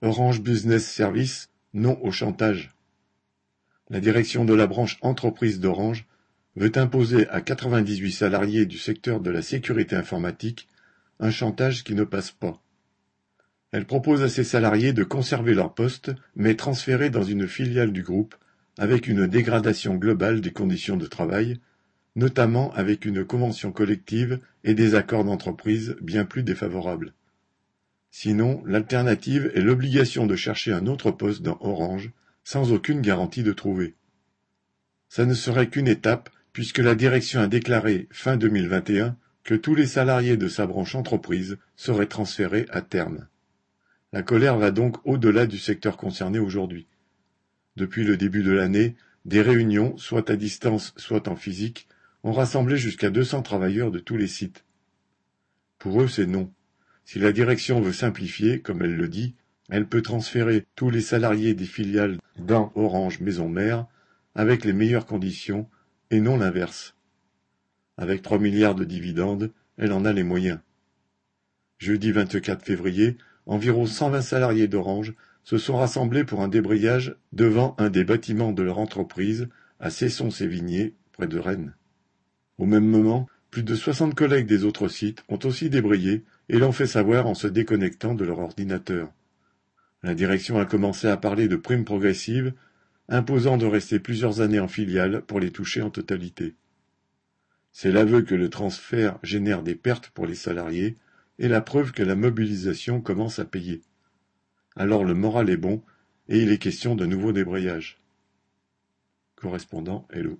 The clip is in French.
Orange Business Services, non au chantage. La direction de la branche entreprise d'Orange veut imposer à 98 salariés du secteur de la sécurité informatique un chantage qui ne passe pas. Elle propose à ses salariés de conserver leur poste, mais transférés dans une filiale du groupe, avec une dégradation globale des conditions de travail, notamment avec une convention collective et des accords d'entreprise bien plus défavorables. Sinon, l'alternative est l'obligation de chercher un autre poste dans Orange, sans aucune garantie de trouver. Ça ne serait qu'une étape, puisque la direction a déclaré fin 2021 que tous les salariés de sa branche entreprise seraient transférés à terme. La colère va donc au-delà du secteur concerné aujourd'hui. Depuis le début de l'année, des réunions, soit à distance, soit en physique, ont rassemblé jusqu'à 200 travailleurs de tous les sites. Pour eux, c'est non. Si la direction veut simplifier, comme elle le dit, elle peut transférer tous les salariés des filiales dans Orange Maison Mère avec les meilleures conditions et non l'inverse. Avec 3 milliards de dividendes, elle en a les moyens. Jeudi 24 février, environ 120 salariés d'Orange se sont rassemblés pour un débrayage devant un des bâtiments de leur entreprise à Cesson-Sévigné, près de Rennes. Au même moment, plus de 60 collègues des autres sites ont aussi débrayé et l'ont fait savoir en se déconnectant de leur ordinateur. La direction a commencé à parler de primes progressives, imposant de rester plusieurs années en filiale pour les toucher en totalité. C'est l'aveu que le transfert génère des pertes pour les salariés et la preuve que la mobilisation commence à payer. Alors le moral est bon et il est question de nouveau débrayage. Correspondant Hello.